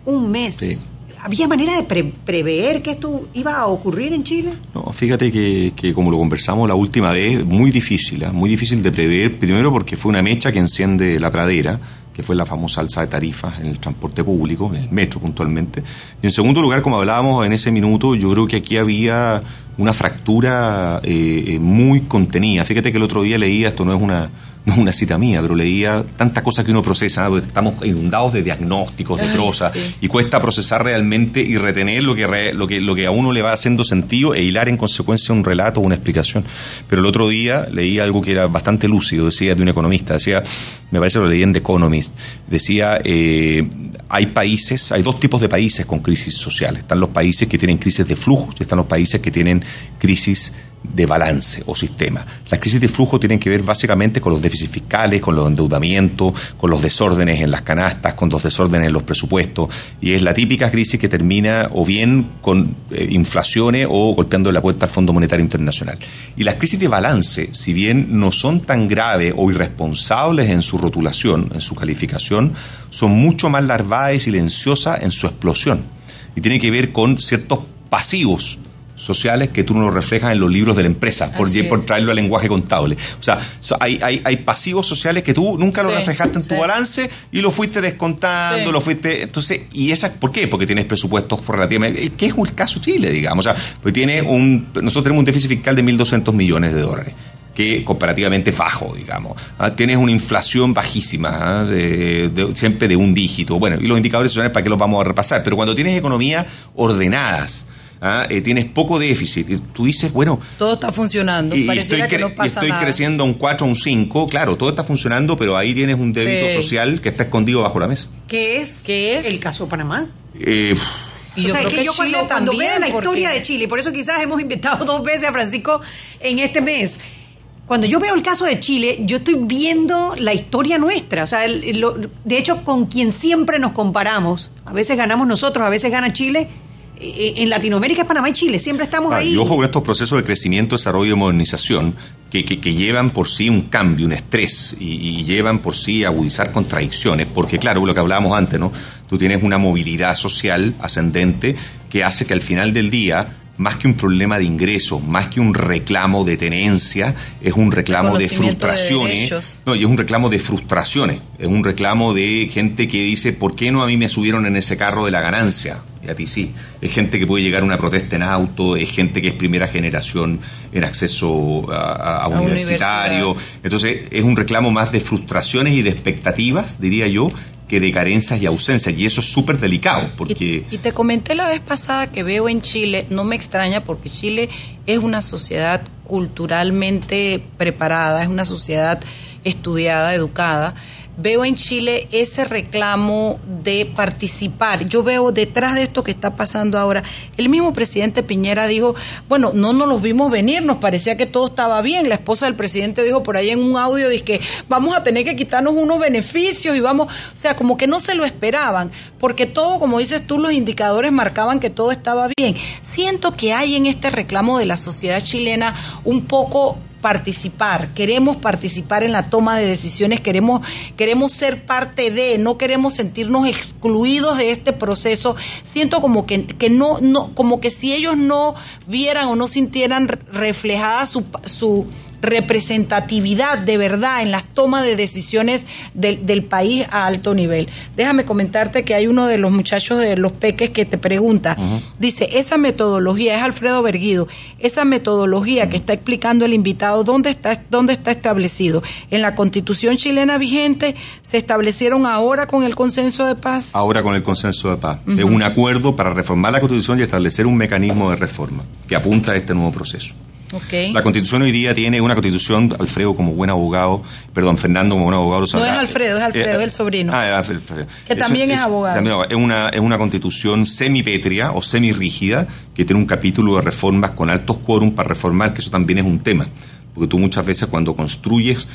Un mes. Sí. ¿Había manera de pre- prever que esto iba a ocurrir en Chile? No, fíjate que, que como lo conversamos la última vez, muy difícil, ¿ah? muy difícil de prever, primero porque fue una mecha que enciende la pradera que fue la famosa alza de tarifas en el transporte público, en el metro puntualmente. Y en segundo lugar, como hablábamos en ese minuto, yo creo que aquí había una fractura eh, eh, muy contenida. Fíjate que el otro día leía, esto no es una no es una cita mía, pero leía tantas cosas que uno procesa, estamos inundados de diagnósticos, de prosa, y cuesta procesar realmente y retener lo que, lo, que, lo que a uno le va haciendo sentido e hilar en consecuencia un relato o una explicación. Pero el otro día leí algo que era bastante lúcido, decía de un economista, decía, me parece que lo leí en The Economist, decía, eh, hay países, hay dos tipos de países con crisis sociales. Están los países que tienen crisis de flujo y están los países que tienen crisis de balance o sistema. Las crisis de flujo tienen que ver básicamente con los déficits fiscales, con los endeudamientos, con los desórdenes en las canastas, con los desórdenes en los presupuestos, y es la típica crisis que termina o bien con eh, inflaciones o golpeando la puerta al Fondo Monetario Internacional. Y las crisis de balance, si bien no son tan graves o irresponsables en su rotulación, en su calificación, son mucho más larvadas y silenciosas en su explosión. Y tiene que ver con ciertos pasivos sociales que tú no lo reflejas en los libros de la empresa, por, por traerlo al lenguaje contable. O sea, hay, hay, hay, pasivos sociales que tú nunca lo reflejaste en tu balance y lo fuiste descontando, lo fuiste... Entonces, ¿y esa por qué? Porque tienes presupuestos relativamente... ¿Qué es el caso Chile, digamos? O sea, pues tiene un... Nosotros tenemos un déficit fiscal de 1.200 millones de dólares que comparativamente bajo, digamos. ¿ah? Tienes una inflación bajísima, ¿ah? de, siempre de un dígito. Bueno, y los indicadores sociales, ¿para qué los vamos a repasar? Pero cuando tienes economías ordenadas, ¿ah? Eh, tienes poco déficit, y tú dices, bueno... Todo está funcionando, y, estoy, que no pasa estoy creciendo un 4 un 5, claro, todo está funcionando, pero ahí tienes un débito social que está escondido bajo la mesa. ¿Qué es? ¿Qué es? El caso de Panamá. Eh, y yo que, yo cuando, cuando, veo la historia de Chile, por eso quizás hemos invitado *laughs* dos veces a Francisco en este mes, cuando yo veo el caso de Chile, yo estoy viendo la historia nuestra. O sea, de hecho, con quien siempre nos comparamos, a veces ganamos nosotros, a veces gana Chile, en Latinoamérica es Panamá y Chile, siempre estamos ah, ahí. Y ojo con estos procesos de crecimiento, desarrollo y modernización que, que, llevan por sí un cambio, un estrés y, llevan por sí a agudizar contradicciones, porque claro, lo que hablábamos antes, ¿no? Tú tienes una movilidad social ascendente que hace que al final del día más que un problema de ingresos, más que un reclamo de tenencia, es un reclamo de frustraciones. no, y es un reclamo de frustraciones. Es un reclamo de gente que dice, ¿por qué no a mí me subieron en ese carro de la ganancia? Y a ti sí. Es gente que puede llegar a una protesta en auto, es gente que es primera generación en acceso a, universitario. Entonces, es un reclamo más de frustraciones y de expectativas, diría yo, que de carencias y ausencias. Y eso es súper delicado. porque y, te comenté la vez pasada que veo en Chile, no me extraña porque Chile es una sociedad culturalmente preparada, es una sociedad estudiada, educada veo en Chile ese reclamo de participar. Yo veo detrás de esto que está pasando ahora, el mismo presidente Piñera dijo, bueno, no nos los vimos venir, nos parecía que todo estaba bien. La esposa del presidente dijo por ahí en un audio, dice que vamos a tener que quitarnos unos beneficios y vamos, o sea, como que no se lo esperaban, porque todo, como dices tú, los indicadores marcaban que todo estaba bien. Siento que hay en este reclamo de la sociedad chilena un poco participar, queremos participar en la toma de decisiones, queremos, queremos ser parte de, no queremos sentirnos excluidos de este proceso. Siento como que, que no, no, como que si ellos no vieran o no sintieran reflejada su, su representatividad de verdad en las tomas de decisiones del, del, país a alto nivel. Déjame comentarte que hay uno de los muchachos de los peques que te pregunta, dice, esa metodología, es Alfredo Berguido, esa metodología que está explicando el invitado, ¿dónde está, ¿dónde está establecido? ¿En la constitución chilena vigente? ¿Se establecieron ahora con el consenso de paz? Ahora con el consenso de paz. Es un acuerdo para reformar la constitución y establecer un mecanismo de reforma que apunta a este nuevo proceso. La constitución hoy día tiene una constitución, Alfredo como buen abogado, perdón, Fernando como buen abogado. No es Alfredo, es Alfredo, eh, el sobrino. Ah, es Alfredo. Que también es, abogado. Es una, es una constitución semipétrea o semirrígida que tiene un capítulo de reformas con altos quórum para reformar, que eso también es un tema porque tú muchas veces cuando construyes,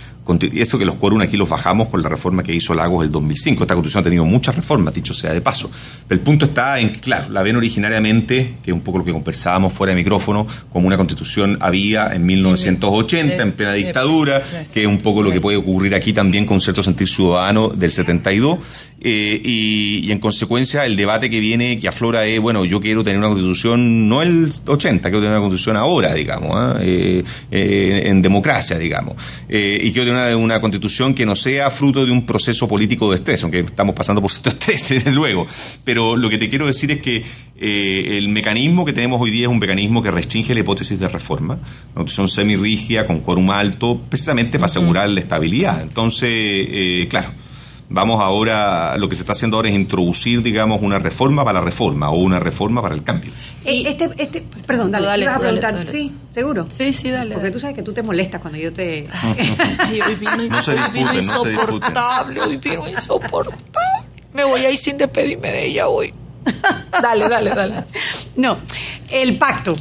eso que los quórum aquí los bajamos con la reforma que hizo Lagos el 2005, esta constitución ha tenido muchas reformas, dicho sea de paso, el punto está en que, claro, la ven originariamente, que es un poco lo que conversábamos fuera de micrófono, como una constitución había en 1980, en plena dictadura, que es un poco lo que puede ocurrir aquí también con cierto sentido ciudadano del 72, eh, y, en consecuencia el debate que viene, que aflora es, bueno, yo quiero tener una constitución, no el 80, quiero tener una constitución ahora, digamos, ¿ah? eh, eh en democracia, digamos. Eh, y quiero tener una, una, constitución que no sea fruto de un proceso político de estrés, aunque estamos pasando por *laughs* cierto estrés, desde luego. Pero lo que te quiero decir es que eh, el mecanismo que tenemos hoy día es un mecanismo que restringe la hipótesis de reforma, una constitución semirrígida, con quórum alto, precisamente para asegurar la estabilidad. Entonces, eh, claro Vamos ahora, lo que se está haciendo ahora es introducir, digamos, una reforma para la reforma o una reforma para el cambio. Eh, este, este, perdón, dale, dale, a preguntar. Sí, seguro. Sí, sí, dale. Porque tú sabes que tú te molestas cuando yo te. *laughs* hoy vino, *laughs* no se discuten, insoportable, hoy vino insoportable. Me voy a ir sin despedirme de ella hoy. dale, dale, dale. *laughs* No, el pacto,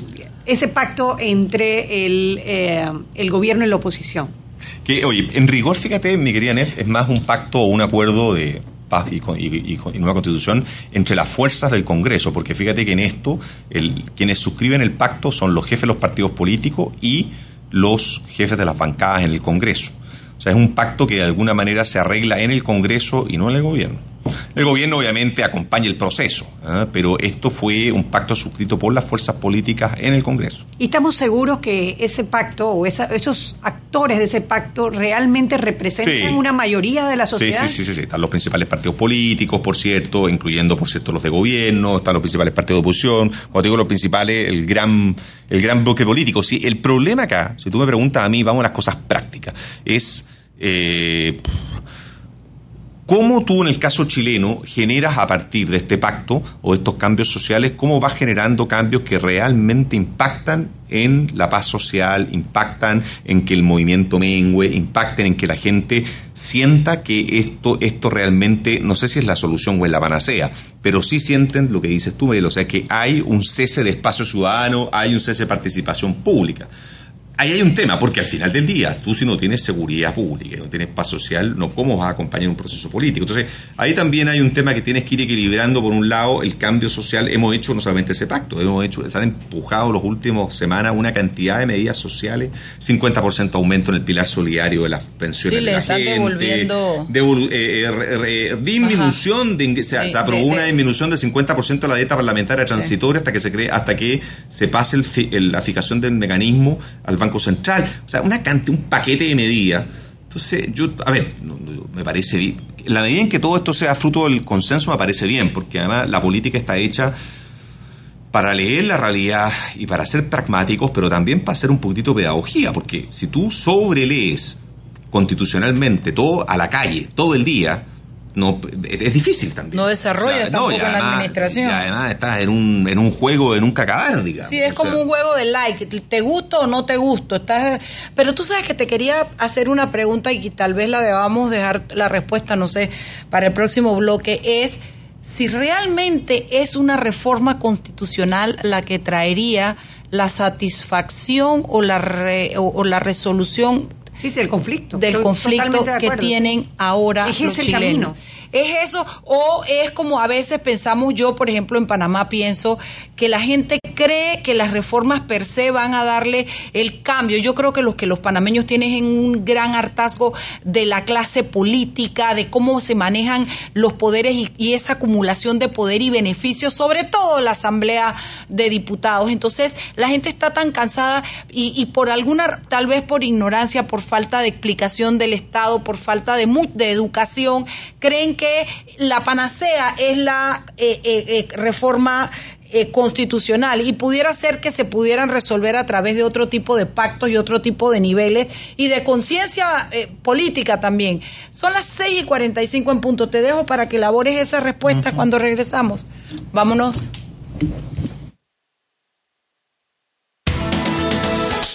ese pacto entre el, eh, el gobierno y la oposición que, oye, en rigor, fíjate, mi querida Net, es más un pacto o un acuerdo de paz y, nueva constitución entre las fuerzas del Congreso, porque fíjate que en esto el, quienes suscriben el pacto son los jefes de los partidos políticos y los jefes de las bancadas en el Congreso. O sea, es un pacto que de alguna manera se arregla en el Congreso y no en el gobierno. El gobierno obviamente acompaña el proceso, ¿eh? pero esto fue un pacto suscrito por las fuerzas políticas en el Congreso. ¿Y estamos seguros que ese pacto o esos actores de ese pacto realmente representan una mayoría de la sociedad? Sí, sí, sí, sí, están los principales partidos políticos, por cierto, incluyendo, por cierto, los de gobierno, están los principales partidos de oposición, cuando digo los principales, el gran, el gran bloque político. Sí, el problema acá, si tú me preguntas a mí, vamos a las cosas prácticas, es... Eh, ¿Cómo tú en el caso chileno generas a partir de este pacto o de estos cambios sociales, cómo vas generando cambios que realmente impactan en la paz social, impactan en que el movimiento mengue, impacten en que la gente sienta que esto, esto realmente, no sé si es la solución o es la panacea, pero sí sienten lo que dices tú, Miguel, o sea, que hay un cese de espacio ciudadano, hay un cese de participación pública ahí hay un tema, porque al final del día, tú si no tienes seguridad pública, no tienes paz social, no cómo vas a acompañar un proceso político. Entonces, ahí también hay un tema que tienes que ir equilibrando, por un lado, el cambio social. Hemos hecho no solamente ese pacto, hemos hecho, se han empujado los últimos semanas una cantidad de medidas sociales, 50% aumento en el pilar solidario de las pensiones de la gente, devolviendo... Eh, disminución, de, se, aprobó una disminución del 50% de la dieta parlamentaria transitoria hasta que se cree, hasta que se pase la fijación del mecanismo al Banco Central, o sea, una un paquete de medidas. Entonces, yo, a ver, me parece bien. La medida en que todo esto sea fruto del consenso me parece bien, porque además la política está hecha para leer la realidad y para ser pragmáticos, pero también para hacer un poquitito pedagogía, porque si tú sobrelees constitucionalmente todo a la calle, todo el día, no es difícil también. No desarrolla tampoco en la administración. Y además estás en un, en un juego de nunca acabar, digamos. Sí, es como un juego de like, te gusto o no te gusto. Estás, pero tú sabes que te quería hacer una pregunta y tal vez la debamos dejar la respuesta, no sé, para el próximo bloque, es si realmente es una reforma constitucional la que traería la satisfacción o la, o la resolución Sí, del conflicto. Del conflicto que tienen ahora es los el Camino. ¿Es eso? ¿O es como a veces pensamos yo, por ejemplo, en Panamá pienso que la gente cree que las reformas per se van a darle el cambio? Yo creo que los que los panameños tienen un gran hartazgo de la clase política, de cómo se manejan los poderes y, esa acumulación de poder y beneficios, sobre todo la Asamblea de Diputados. Entonces, la gente está tan cansada y, y por alguna, tal vez por ignorancia, por falta de explicación del Estado, por falta de, de educación, creen que la panacea es la eh, eh, eh, reforma constitucional y pudiera ser que se pudieran resolver a través de otro tipo de pactos y otro tipo de niveles y de conciencia política también. Son las 6 y 45 en punto. Te dejo para que elabores esa respuesta cuando regresamos. Vámonos.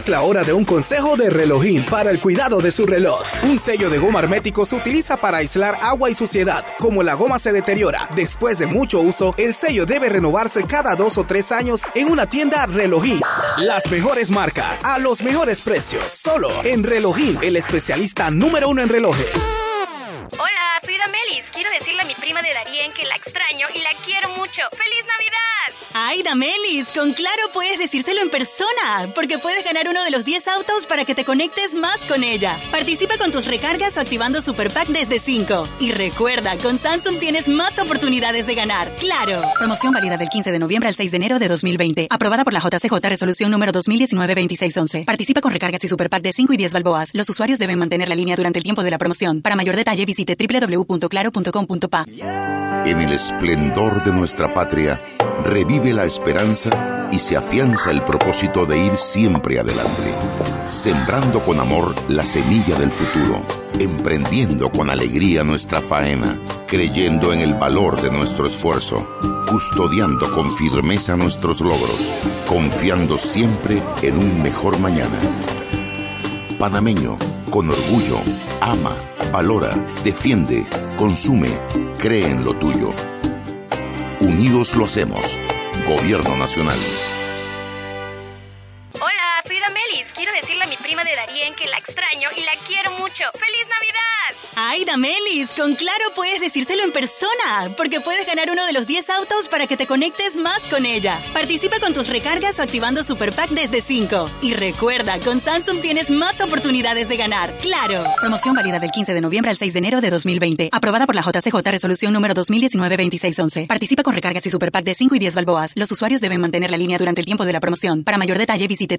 Es la hora de un consejo de relojín para el cuidado de su reloj. Un sello de goma hermético se utiliza para aislar agua y suciedad. Como la goma se deteriora después de mucho uso, el sello debe renovarse cada dos o tres años en una tienda relojín. Las mejores marcas, a los mejores precios, solo en relojín, el especialista número uno en relojes. Hola, soy Damelis. Quiero decirle a mi prima de Darien que la extraño y la quiero mucho. ¡Feliz Navidad! Ay, Damelis, con Claro puedes decírselo en persona, porque puedes ganar uno de los 10 autos para que te conectes más con ella. Participa con tus recargas o activando Super Pack desde 5. Y recuerda, con Samsung tienes más oportunidades de ganar. ¡Claro! Promoción válida del 15 de noviembre al 6 de enero de 2020. Aprobada por la JCJ Resolución número 2019-2611. Participa con recargas y Super Pack de 5 y 10 balboas. Los usuarios deben mantener la línea durante el tiempo de la promoción. Para mayor detalle visite En el esplendor de nuestra patria, revive la esperanza y se afianza el propósito de ir siempre adelante, sembrando con amor la semilla del futuro, emprendiendo con alegría nuestra faena, creyendo en el valor de nuestro esfuerzo, custodiando con firmeza nuestros logros, confiando siempre en un mejor mañana. Panameño, con orgullo, ama, valora, defiende, consume, cree en lo tuyo. Unidos lo hacemos. Gobierno Nacional. Hola, Damelis. Quiero decirle a mi prima de Darien que la extraño y la quiero mucho. ¡Feliz Navidad! Ay, Damelis, con Claro puedes decírselo en persona, porque puedes ganar uno de los 10 autos para que te conectes más con ella. Participa con tus recargas o activando Super Pack desde 5. Y recuerda, con Samsung tienes más oportunidades de ganar. ¡Claro! Promoción válida del 15 de noviembre al 6 de enero de 2020. Aprobada por la JCJ Resolución número 2019-2611. Participa con recargas y Super Pack de 5 y 10 balboas. Los usuarios deben mantener la línea durante el tiempo de la promoción. Para mayor detalle visite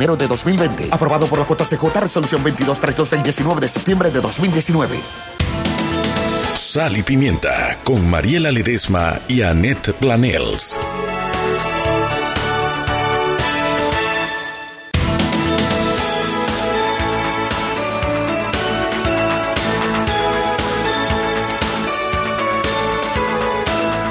de 2020. Aprobado por la JCJ Resolución 2232 del 19 de septiembre de 2019. Sal y Pimienta con Mariela Ledesma y Annette Planels.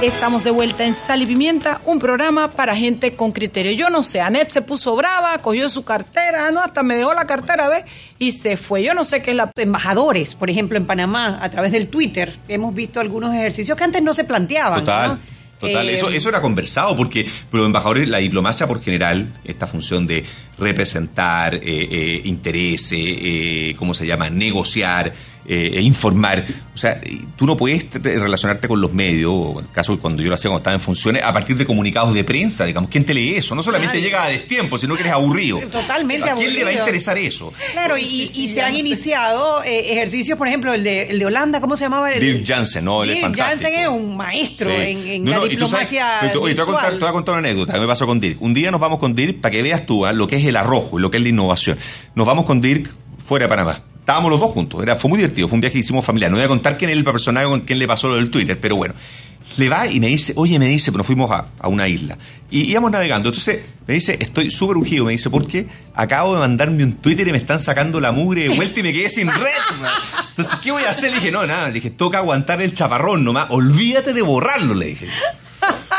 Estamos de vuelta en Sal y Pimienta, un programa para gente con criterio. Yo no sé, Anet se puso brava, cogió su cartera, no, hasta me dejó la cartera, ¿ves? Y se fue. Yo no sé qué es la embajadores, por ejemplo, en Panamá, a través del Twitter, hemos visto algunos ejercicios que antes no se planteaban. Total. ¿no? Total, Eh, eso, eso era conversado porque los embajadores, la diplomacia por general, esta función de representar eh, eh, intereses, eh, ¿cómo se llama? Negociar, eh, e informar. O sea, tú no puedes te- te- relacionarte con los medios, o en el caso de cuando yo lo hacía cuando estaba en funciones, a partir de comunicados de prensa, digamos. ¿Quién te lee eso? No solamente llega a destiempo, sino que eres aburrido. Totalmente ¿A quién le va a interesar eso? Claro, y, y se han iniciado eh, ejercicios, por ejemplo, el de, el de Holanda, ¿cómo se llamaba? El, Dirk Jansen, ¿no? Él es Dirk. Jansen es un maestro Sí. en, en No, la no, y tú sabes- diplomacia. tú- oye, te voy a contar, virtual. te voy a contar una anécdota que me pasó con Dirk. Un día nos vamos con Dirk para que veas tú ah, lo que es el arrojo y lo que es la innovación. Nos vamos con Dirk fuera de Panamá. Estábamos los dos juntos, era, fue muy divertido, fue un viaje que hicimos familiar. No voy a contar quién es el personaje con quien le pasó lo del Twitter, pero bueno. Le va y me dice, oye, me dice, pues nos fuimos a, a una isla. Y íbamos navegando. Entonces me dice, estoy súper urgido. Me dice, ¿por qué? Acabo de mandarme un Twitter y me están sacando la mugre de vuelta y me quedé sin red. man". Entonces, ¿qué voy a hacer? Le dije, no, nada. Le dije, toca aguantar el chaparrón nomás. Olvídate de borrarlo, le dije.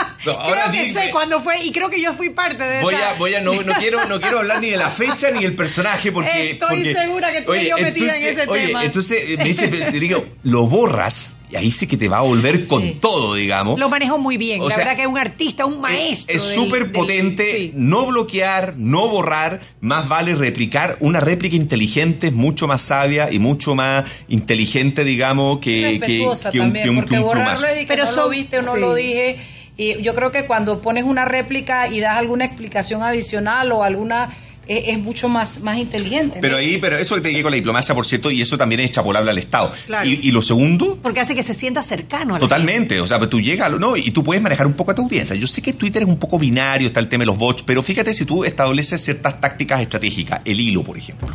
*laughs* creo que sé cuándo fue y creo que yo fui parte de voy esa. a, voy a, no, no quiero, no quiero hablar ni de la fecha ni del personaje porque... Estoy porque- segura que tú y yo metida en ese oye, tema. entonces eh, me dice, te digo, lo borras y ahí sí que te va a volver con todo, digamos. Lo manejó muy bien. O la sea, verdad que es un artista, un maestro. Es súper del- potente, no bloquear, no borrar, más vale replicar. Una réplica inteligente es mucho más sabia y mucho más inteligente, digamos, que, que, respetuosa que un, también, que un- porque un borrarlo es que no lo viste o no sí. lo dije. Y yo creo que cuando pones una réplica y das alguna explicación adicional o alguna es, es mucho más, más inteligente. ¿no? Pero ahí, pero eso que te llegué con la diplomacia, por cierto, y eso también es chapolable al Estado. Claro. Y, y lo segundo, Porque hace que se sienta cercano a la Totalmente, o sea, tú llegas, ¿no? Y tú puedes manejar un poco a tu audiencia. Yo sé que Twitter es un poco binario, está el tema de los bots, pero fíjate si tú estableces ciertas tácticas estratégicas, el hilo, por ejemplo,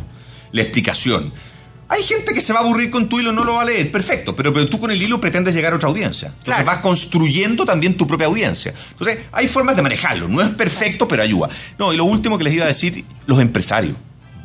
la explicación. Hay gente que se va a aburrir con tu hilo, no lo va a leer, perfecto, pero, pero tú con el hilo pretendes llegar a otra audiencia. Entonces vas construyendo también tu propia audiencia. Entonces, hay formas de manejarlo, no es perfecto, pero ayuda. No, y lo último que les iba a decir, los empresarios.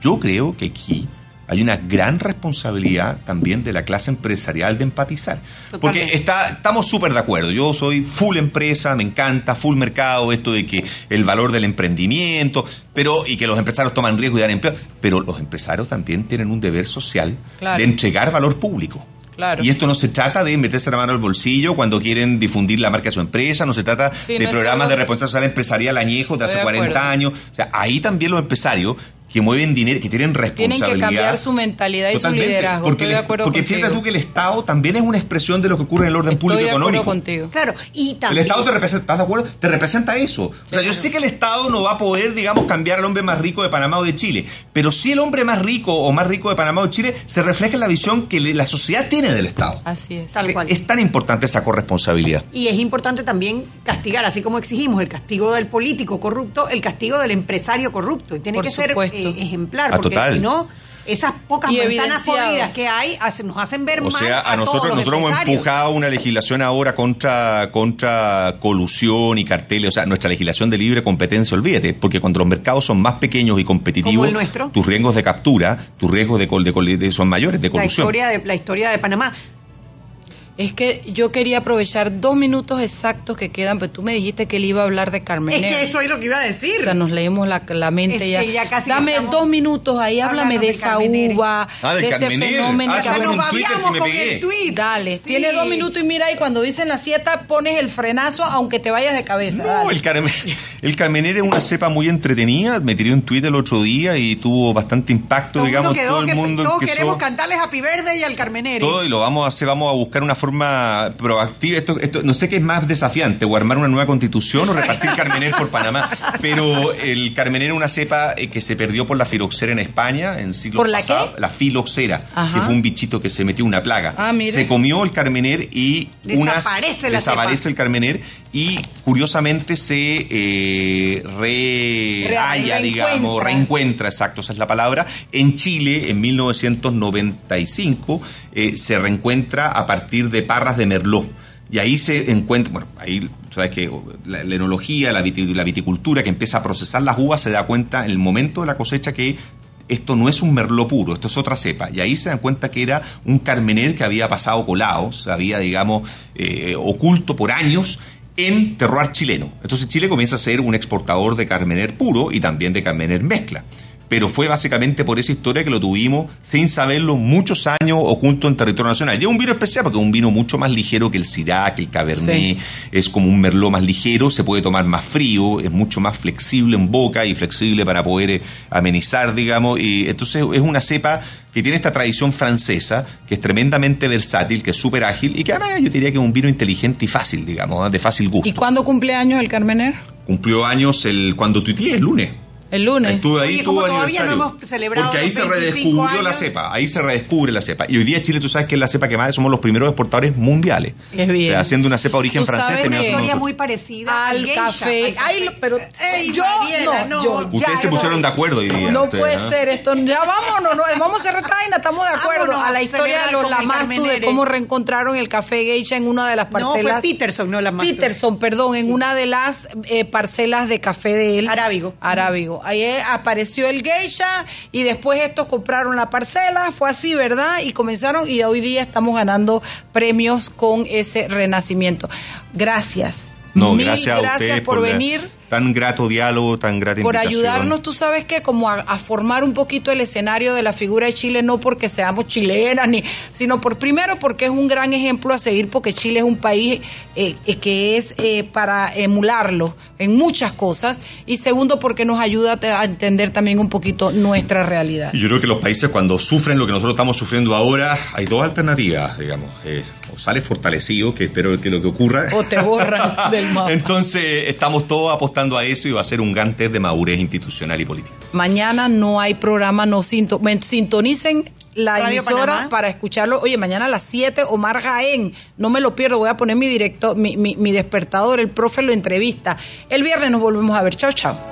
Yo creo que aquí hay una gran responsabilidad también de la clase empresarial de empatizar. Porque está, estamos súper de acuerdo. Yo soy full empresa, me encanta, full mercado, esto de que el valor del emprendimiento, pero y que los empresarios toman riesgo y dan empleo. Pero los empresarios también tienen un deber social Claro. de entregar valor público. Claro. Y esto no se trata de meterse la mano al bolsillo cuando quieren difundir la marca de su empresa, no se trata Sí, de no programas de responsabilidad empresarial añejos de hace de 40 acuerdo. años. O sea, ahí también los empresarios que mueven dinero, que tienen Tienen responsabilidad. que cambiar su mentalidad y Totalmente, su liderazgo. Porque, Estoy de el- acuerdo porque contigo. fíjate tú que el Estado también es una expresión de lo que ocurre en el orden público Estoy de acuerdo económico. contigo. Claro, y El también. Estado te representa, ¿estás de acuerdo? Te representa eso. O sea, yo sé que el Estado no va a poder, digamos, cambiar al hombre más rico de Panamá o de Chile, pero sí el hombre más rico o más rico de Panamá o de Chile se refleja en la visión que la sociedad tiene del Estado. Así es. Tal cual. Es tan importante esa corresponsabilidad. Y es importante también castigar, así como exigimos el castigo del político corrupto, el castigo del empresario corrupto. Y tiene Por que ser supuesto. eh, ejemplar, Ah, porque total. si no, esas pocas Y manzanas podridas que hay hace- nos hacen ver O mal sea, a nosotros, los nosotros hemos empujado una legislación ahora contra, contra colusión y carteles. O sea, nuestra legislación de libre competencia, olvídate, porque cuando los mercados son más pequeños y competitivos, Como el nuestro. tus riesgos de captura, tus riesgos de, col- de col- de- son mayores de la colusión. historia, de, la historia de Panamá. Es que yo quería aprovechar dos minutos exactos que quedan, pero tú me dijiste que él iba a hablar de Carmen. Es que eso es lo que iba a decir. O sea, nos leímos la, la mente Es ya. que ya casi Dame estamos- dos minutos ahí, háblame de de esa uva, Ah, de ese fenómeno. Ah, un nos babiamos con pegué. el tweet. Dale, Sí. tiene dos minutos y mira, y cuando dicen la sieta, pones el frenazo aunque te vayas de cabeza. No, dale. el, Carmen, *laughs* el Carmenere es una cepa muy entretenida. Me tiré un tuit el otro día y tuvo bastante impacto, Todo digamos. mundo quedó todo el que mundo todos empezó- queremos cantarles Happy Verde y al Carmenere. todo y lo vamos a hacer, vamos a buscar una forma proactiva. Esto, esto, no sé qué es más desafiante, o armar una nueva constitución o repartir Carmener por Panamá. Pero el Carmener es una cepa eh, que se perdió por la filoxera en España en siglos ¿Por la pasados. qué? La filoxera, Ajá. que fue un bichito que se metió una plaga. Ah. Se comió el Carmener y unas Desaparece la desaparece cepa. el Carmener y curiosamente se eh, re halla, digamos, reencuentra. exacto, esa es la palabra. En Chile, en 1995, eh, se reencuentra a partir de parras de Merlot. Y ahí se encuentra, bueno, ahí, sabes que la, la enología, la viticultura que empieza a procesar las uvas se da cuenta en el momento de la cosecha que esto no es un merlot puro, esto es otra cepa. Y ahí se dan cuenta que era un carmener que había pasado colado, se había, digamos, eh, oculto por años en terroir chileno. Entonces Chile comienza a ser un exportador de carmener puro y también de carmener mezcla. Pero fue básicamente por esa historia que lo tuvimos sin saberlo muchos años oculto en territorio nacional. Y es un vino especial porque es un vino mucho más ligero que el que el Cabernet. Es como un merlot más ligero, se puede tomar más frío, es mucho más flexible en boca y flexible para poder eh, amenizar, digamos. Y entonces es una cepa que tiene esta tradición francesa, que es tremendamente versátil, que es súper ágil y que además yo diría que es un vino inteligente y fácil, digamos, ¿eh? de fácil gusto. ¿Y cuándo cumple años el Carmener? Cumplió años el cuando tuiteé el lunes. El lunes. Estuve ahí, Oye, tuvo como todavía no hemos celebrado Porque ahí los se 25 redescubrió la cepa, ahí se redescubre la cepa. Y hoy día Chile, tú sabes que es la cepa que más somos los primeros exportadores mundiales. Qué bien. O sea, haciendo una cepa de origen francés, que- nosotros. historia muy parecida Al café. al Ay, lo- pero Ey, yo Mariela, no, no. yo ya Ustedes se no. pusieron de acuerdo hoy día. No ustedes, puede ¿ah? ser esto. Ya vámonos, no, vamos a cerrar esta vaina, estamos de acuerdo. Vámonos a la historia de los Lamastu, de cómo reencontraron el café geisha en una de las No, parcelas. fue Peterson, no la Peterson, perdón, en una de las eh, parcelas de café de él. Arábigo. Arábigo. Ahí eh, apareció el geisha y después estos compraron la parcela, fue así, ¿verdad? Y comenzaron y hoy día estamos ganando premios con ese renacimiento. Gracias. No, Mil gracias a gracias por la- venir. Tan grato diálogo, tan grata por invitación. ayudarnos, tú sabes que como a, a formar un poquito el escenario de la figura de Chile, no porque seamos chilenas, ni, sino por primero porque es un gran ejemplo a seguir, porque Chile es un país eh, eh, que es eh, para emularlo en muchas cosas, y segundo porque nos ayuda a, entender también un poquito nuestra realidad. Yo creo que los países cuando sufren lo que nosotros estamos sufriendo ahora, hay dos alternativas, digamos. O sales fortalecido, que espero que lo que ocurra. O te borran *laughs* del mapa. Entonces estamos todos apostando a eso y va a ser un gran test de madurez institucional y política. Mañana no hay programa, no sinto- me- sintonicen la Radio emisora Panamá. para escucharlo. Oye, mañana a las 7, Omar Jaén, no me lo pierdo, voy a poner mi directo, mi, mi- mi despertador, el profe lo entrevista. El viernes nos volvemos a ver. Chao, chao.